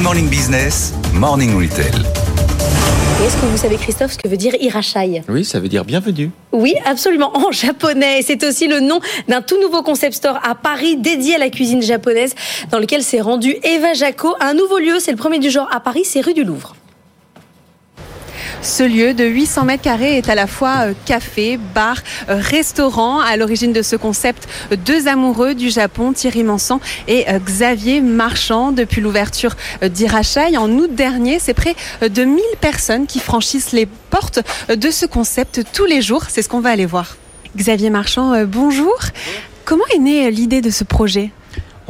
Good Morning Business, Morning Retail. Est-ce que vous savez, Christophe, ce que veut dire Irachai Oui, ça veut dire bienvenue. Oui, absolument, en japonais. C'est aussi le nom d'un tout nouveau concept store à Paris dédié à la cuisine japonaise, dans lequel s'est rendu Eva Jaco. Un nouveau lieu, c'est le premier du genre à Paris, c'est rue du Louvre. Ce lieu de 800 mètres carrés est à la fois euh, café, bar, euh, restaurant. À l'origine de ce concept, deux amoureux du Japon, Thierry Manson et euh, Xavier Marchand. Depuis l'ouverture d'Irachai en août dernier, c'est près de 1000 personnes qui franchissent les portes de ce concept tous les jours. C'est ce qu'on va aller voir. Xavier Marchand, bonjour. Comment est née l'idée de ce projet?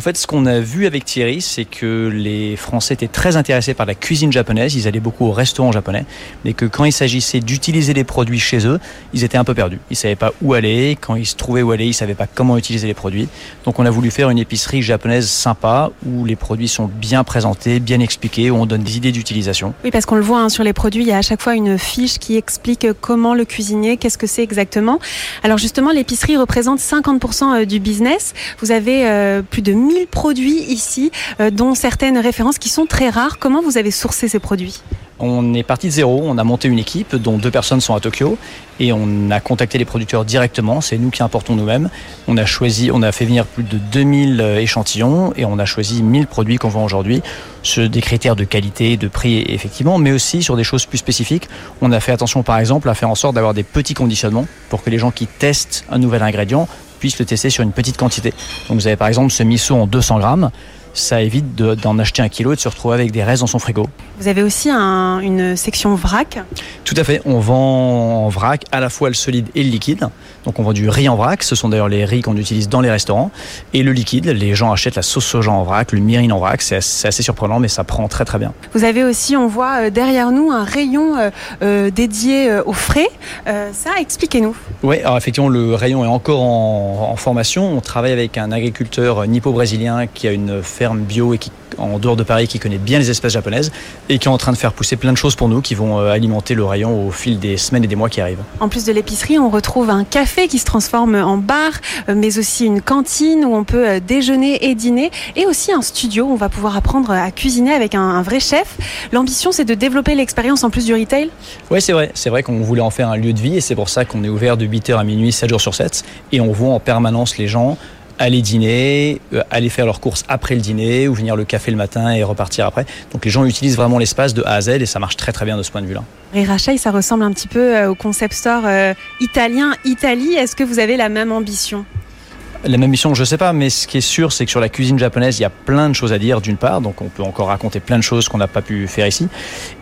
En fait, ce qu'on a vu avec Thierry, c'est que les Français étaient très intéressés par la cuisine japonaise. Ils allaient beaucoup au restaurant japonais, mais que quand il s'agissait d'utiliser les produits chez eux, ils étaient un peu perdus. Ils savaient pas où aller. Quand ils se trouvaient où aller, ils savaient pas comment utiliser les produits. Donc, on a voulu faire une épicerie japonaise sympa où les produits sont bien présentés, bien expliqués, où on donne des idées d'utilisation. Oui, parce qu'on le voit hein, sur les produits, il y a à chaque fois une fiche qui explique comment le cuisiner, qu'est-ce que c'est exactement. Alors justement, l'épicerie représente 50% euh, du business. Vous avez euh, plus de 1000 produits ici, euh, dont certaines références qui sont très rares. Comment vous avez sourcé ces produits? On est parti de zéro, on a monté une équipe dont deux personnes sont à Tokyo et on a contacté les producteurs directement, c'est nous qui importons nous-mêmes. On a choisi, on a fait venir plus de 2000 euh, échantillons et on a choisi 1000 produits qu'on vend aujourd'hui sur des critères de qualité, de prix effectivement, mais aussi sur des choses plus spécifiques. On a fait attention par exemple à faire en sorte d'avoir des petits conditionnements pour que les gens qui testent un nouvel ingrédient puisse le tester sur une petite quantité. Donc vous avez par exemple ce miso en 200 grammes ça évite d'en acheter un kilo et de se retrouver avec des restes dans son frigo. Vous avez aussi une section vrac Tout à fait, on vend en vrac à la fois le solide et le liquide. Donc on vend du riz en vrac, ce sont d'ailleurs les riz qu'on utilise dans les restaurants. Et le liquide, les gens achètent la sauce soja en vrac, le mirin en vrac, c'est assez, surprenant mais ça prend très très bien. Vous avez aussi, on voit euh, derrière nous un rayon euh, euh, dédié aux frais. ça, expliquez-nous. Oui, alors effectivement le rayon est encore en, en formation. On travaille avec un agriculteur nippo-brésilien qui a une ferme bio et qui, en dehors de Paris qui connaît bien les espèces japonaises et qui est en train de faire pousser plein de choses pour nous qui vont euh, alimenter le rayon au fil des semaines et des mois qui arrivent. En plus de l'épicerie, on retrouve un café qui se transforme en bar, euh, mais aussi une cantine où on peut euh, déjeuner et dîner et aussi un studio où on va pouvoir apprendre à cuisiner avec un, vrai chef. L'ambition, c'est de développer l'expérience en plus du retail Oui, c'est vrai. C'est vrai qu'on voulait en faire un lieu de vie et c'est pour ça qu'on est ouvert de 8h à minuit, 7 jours sur 7 et on voit en permanence les gens aller dîner, euh, aller faire leurs courses après le dîner ou venir le café le matin et repartir après. Donc les gens utilisent vraiment l'espace de A à Z et ça marche très très bien de ce point de vue-là. Rachai, ça ressemble un petit peu euh, au concept store euh, italien Italie. Est-ce que vous avez la même ambition? La même mission, je sais pas, mais ce qui est sûr, c'est que sur la cuisine japonaise, il y a plein de choses à dire, d'une part, donc on peut encore raconter plein de choses qu'on n'a pas pu faire ici.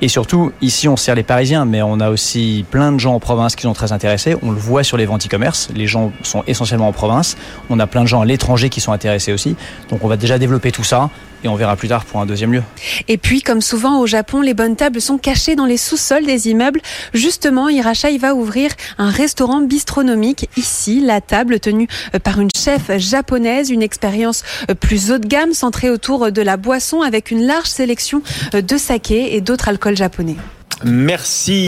Et surtout, ici, on sert les Parisiens, mais on a aussi plein de gens en province qui sont très intéressés. On le voit sur les ventes e-commerce. Les gens sont essentiellement en province. On a plein de gens à l'étranger qui sont intéressés aussi. Donc on va déjà développer tout ça et on verra plus tard pour un deuxième lieu. Et puis, comme souvent au Japon, les bonnes tables sont cachées dans les sous-sols des immeubles. Justement, Hirachai va ouvrir un restaurant bistronomique ici, la table tenue euh, par une chef japonaise, une expérience euh, plus haut de gamme centrée autour de la boisson avec une large sélection euh, de saké et d'autres alcools japonais. Merci.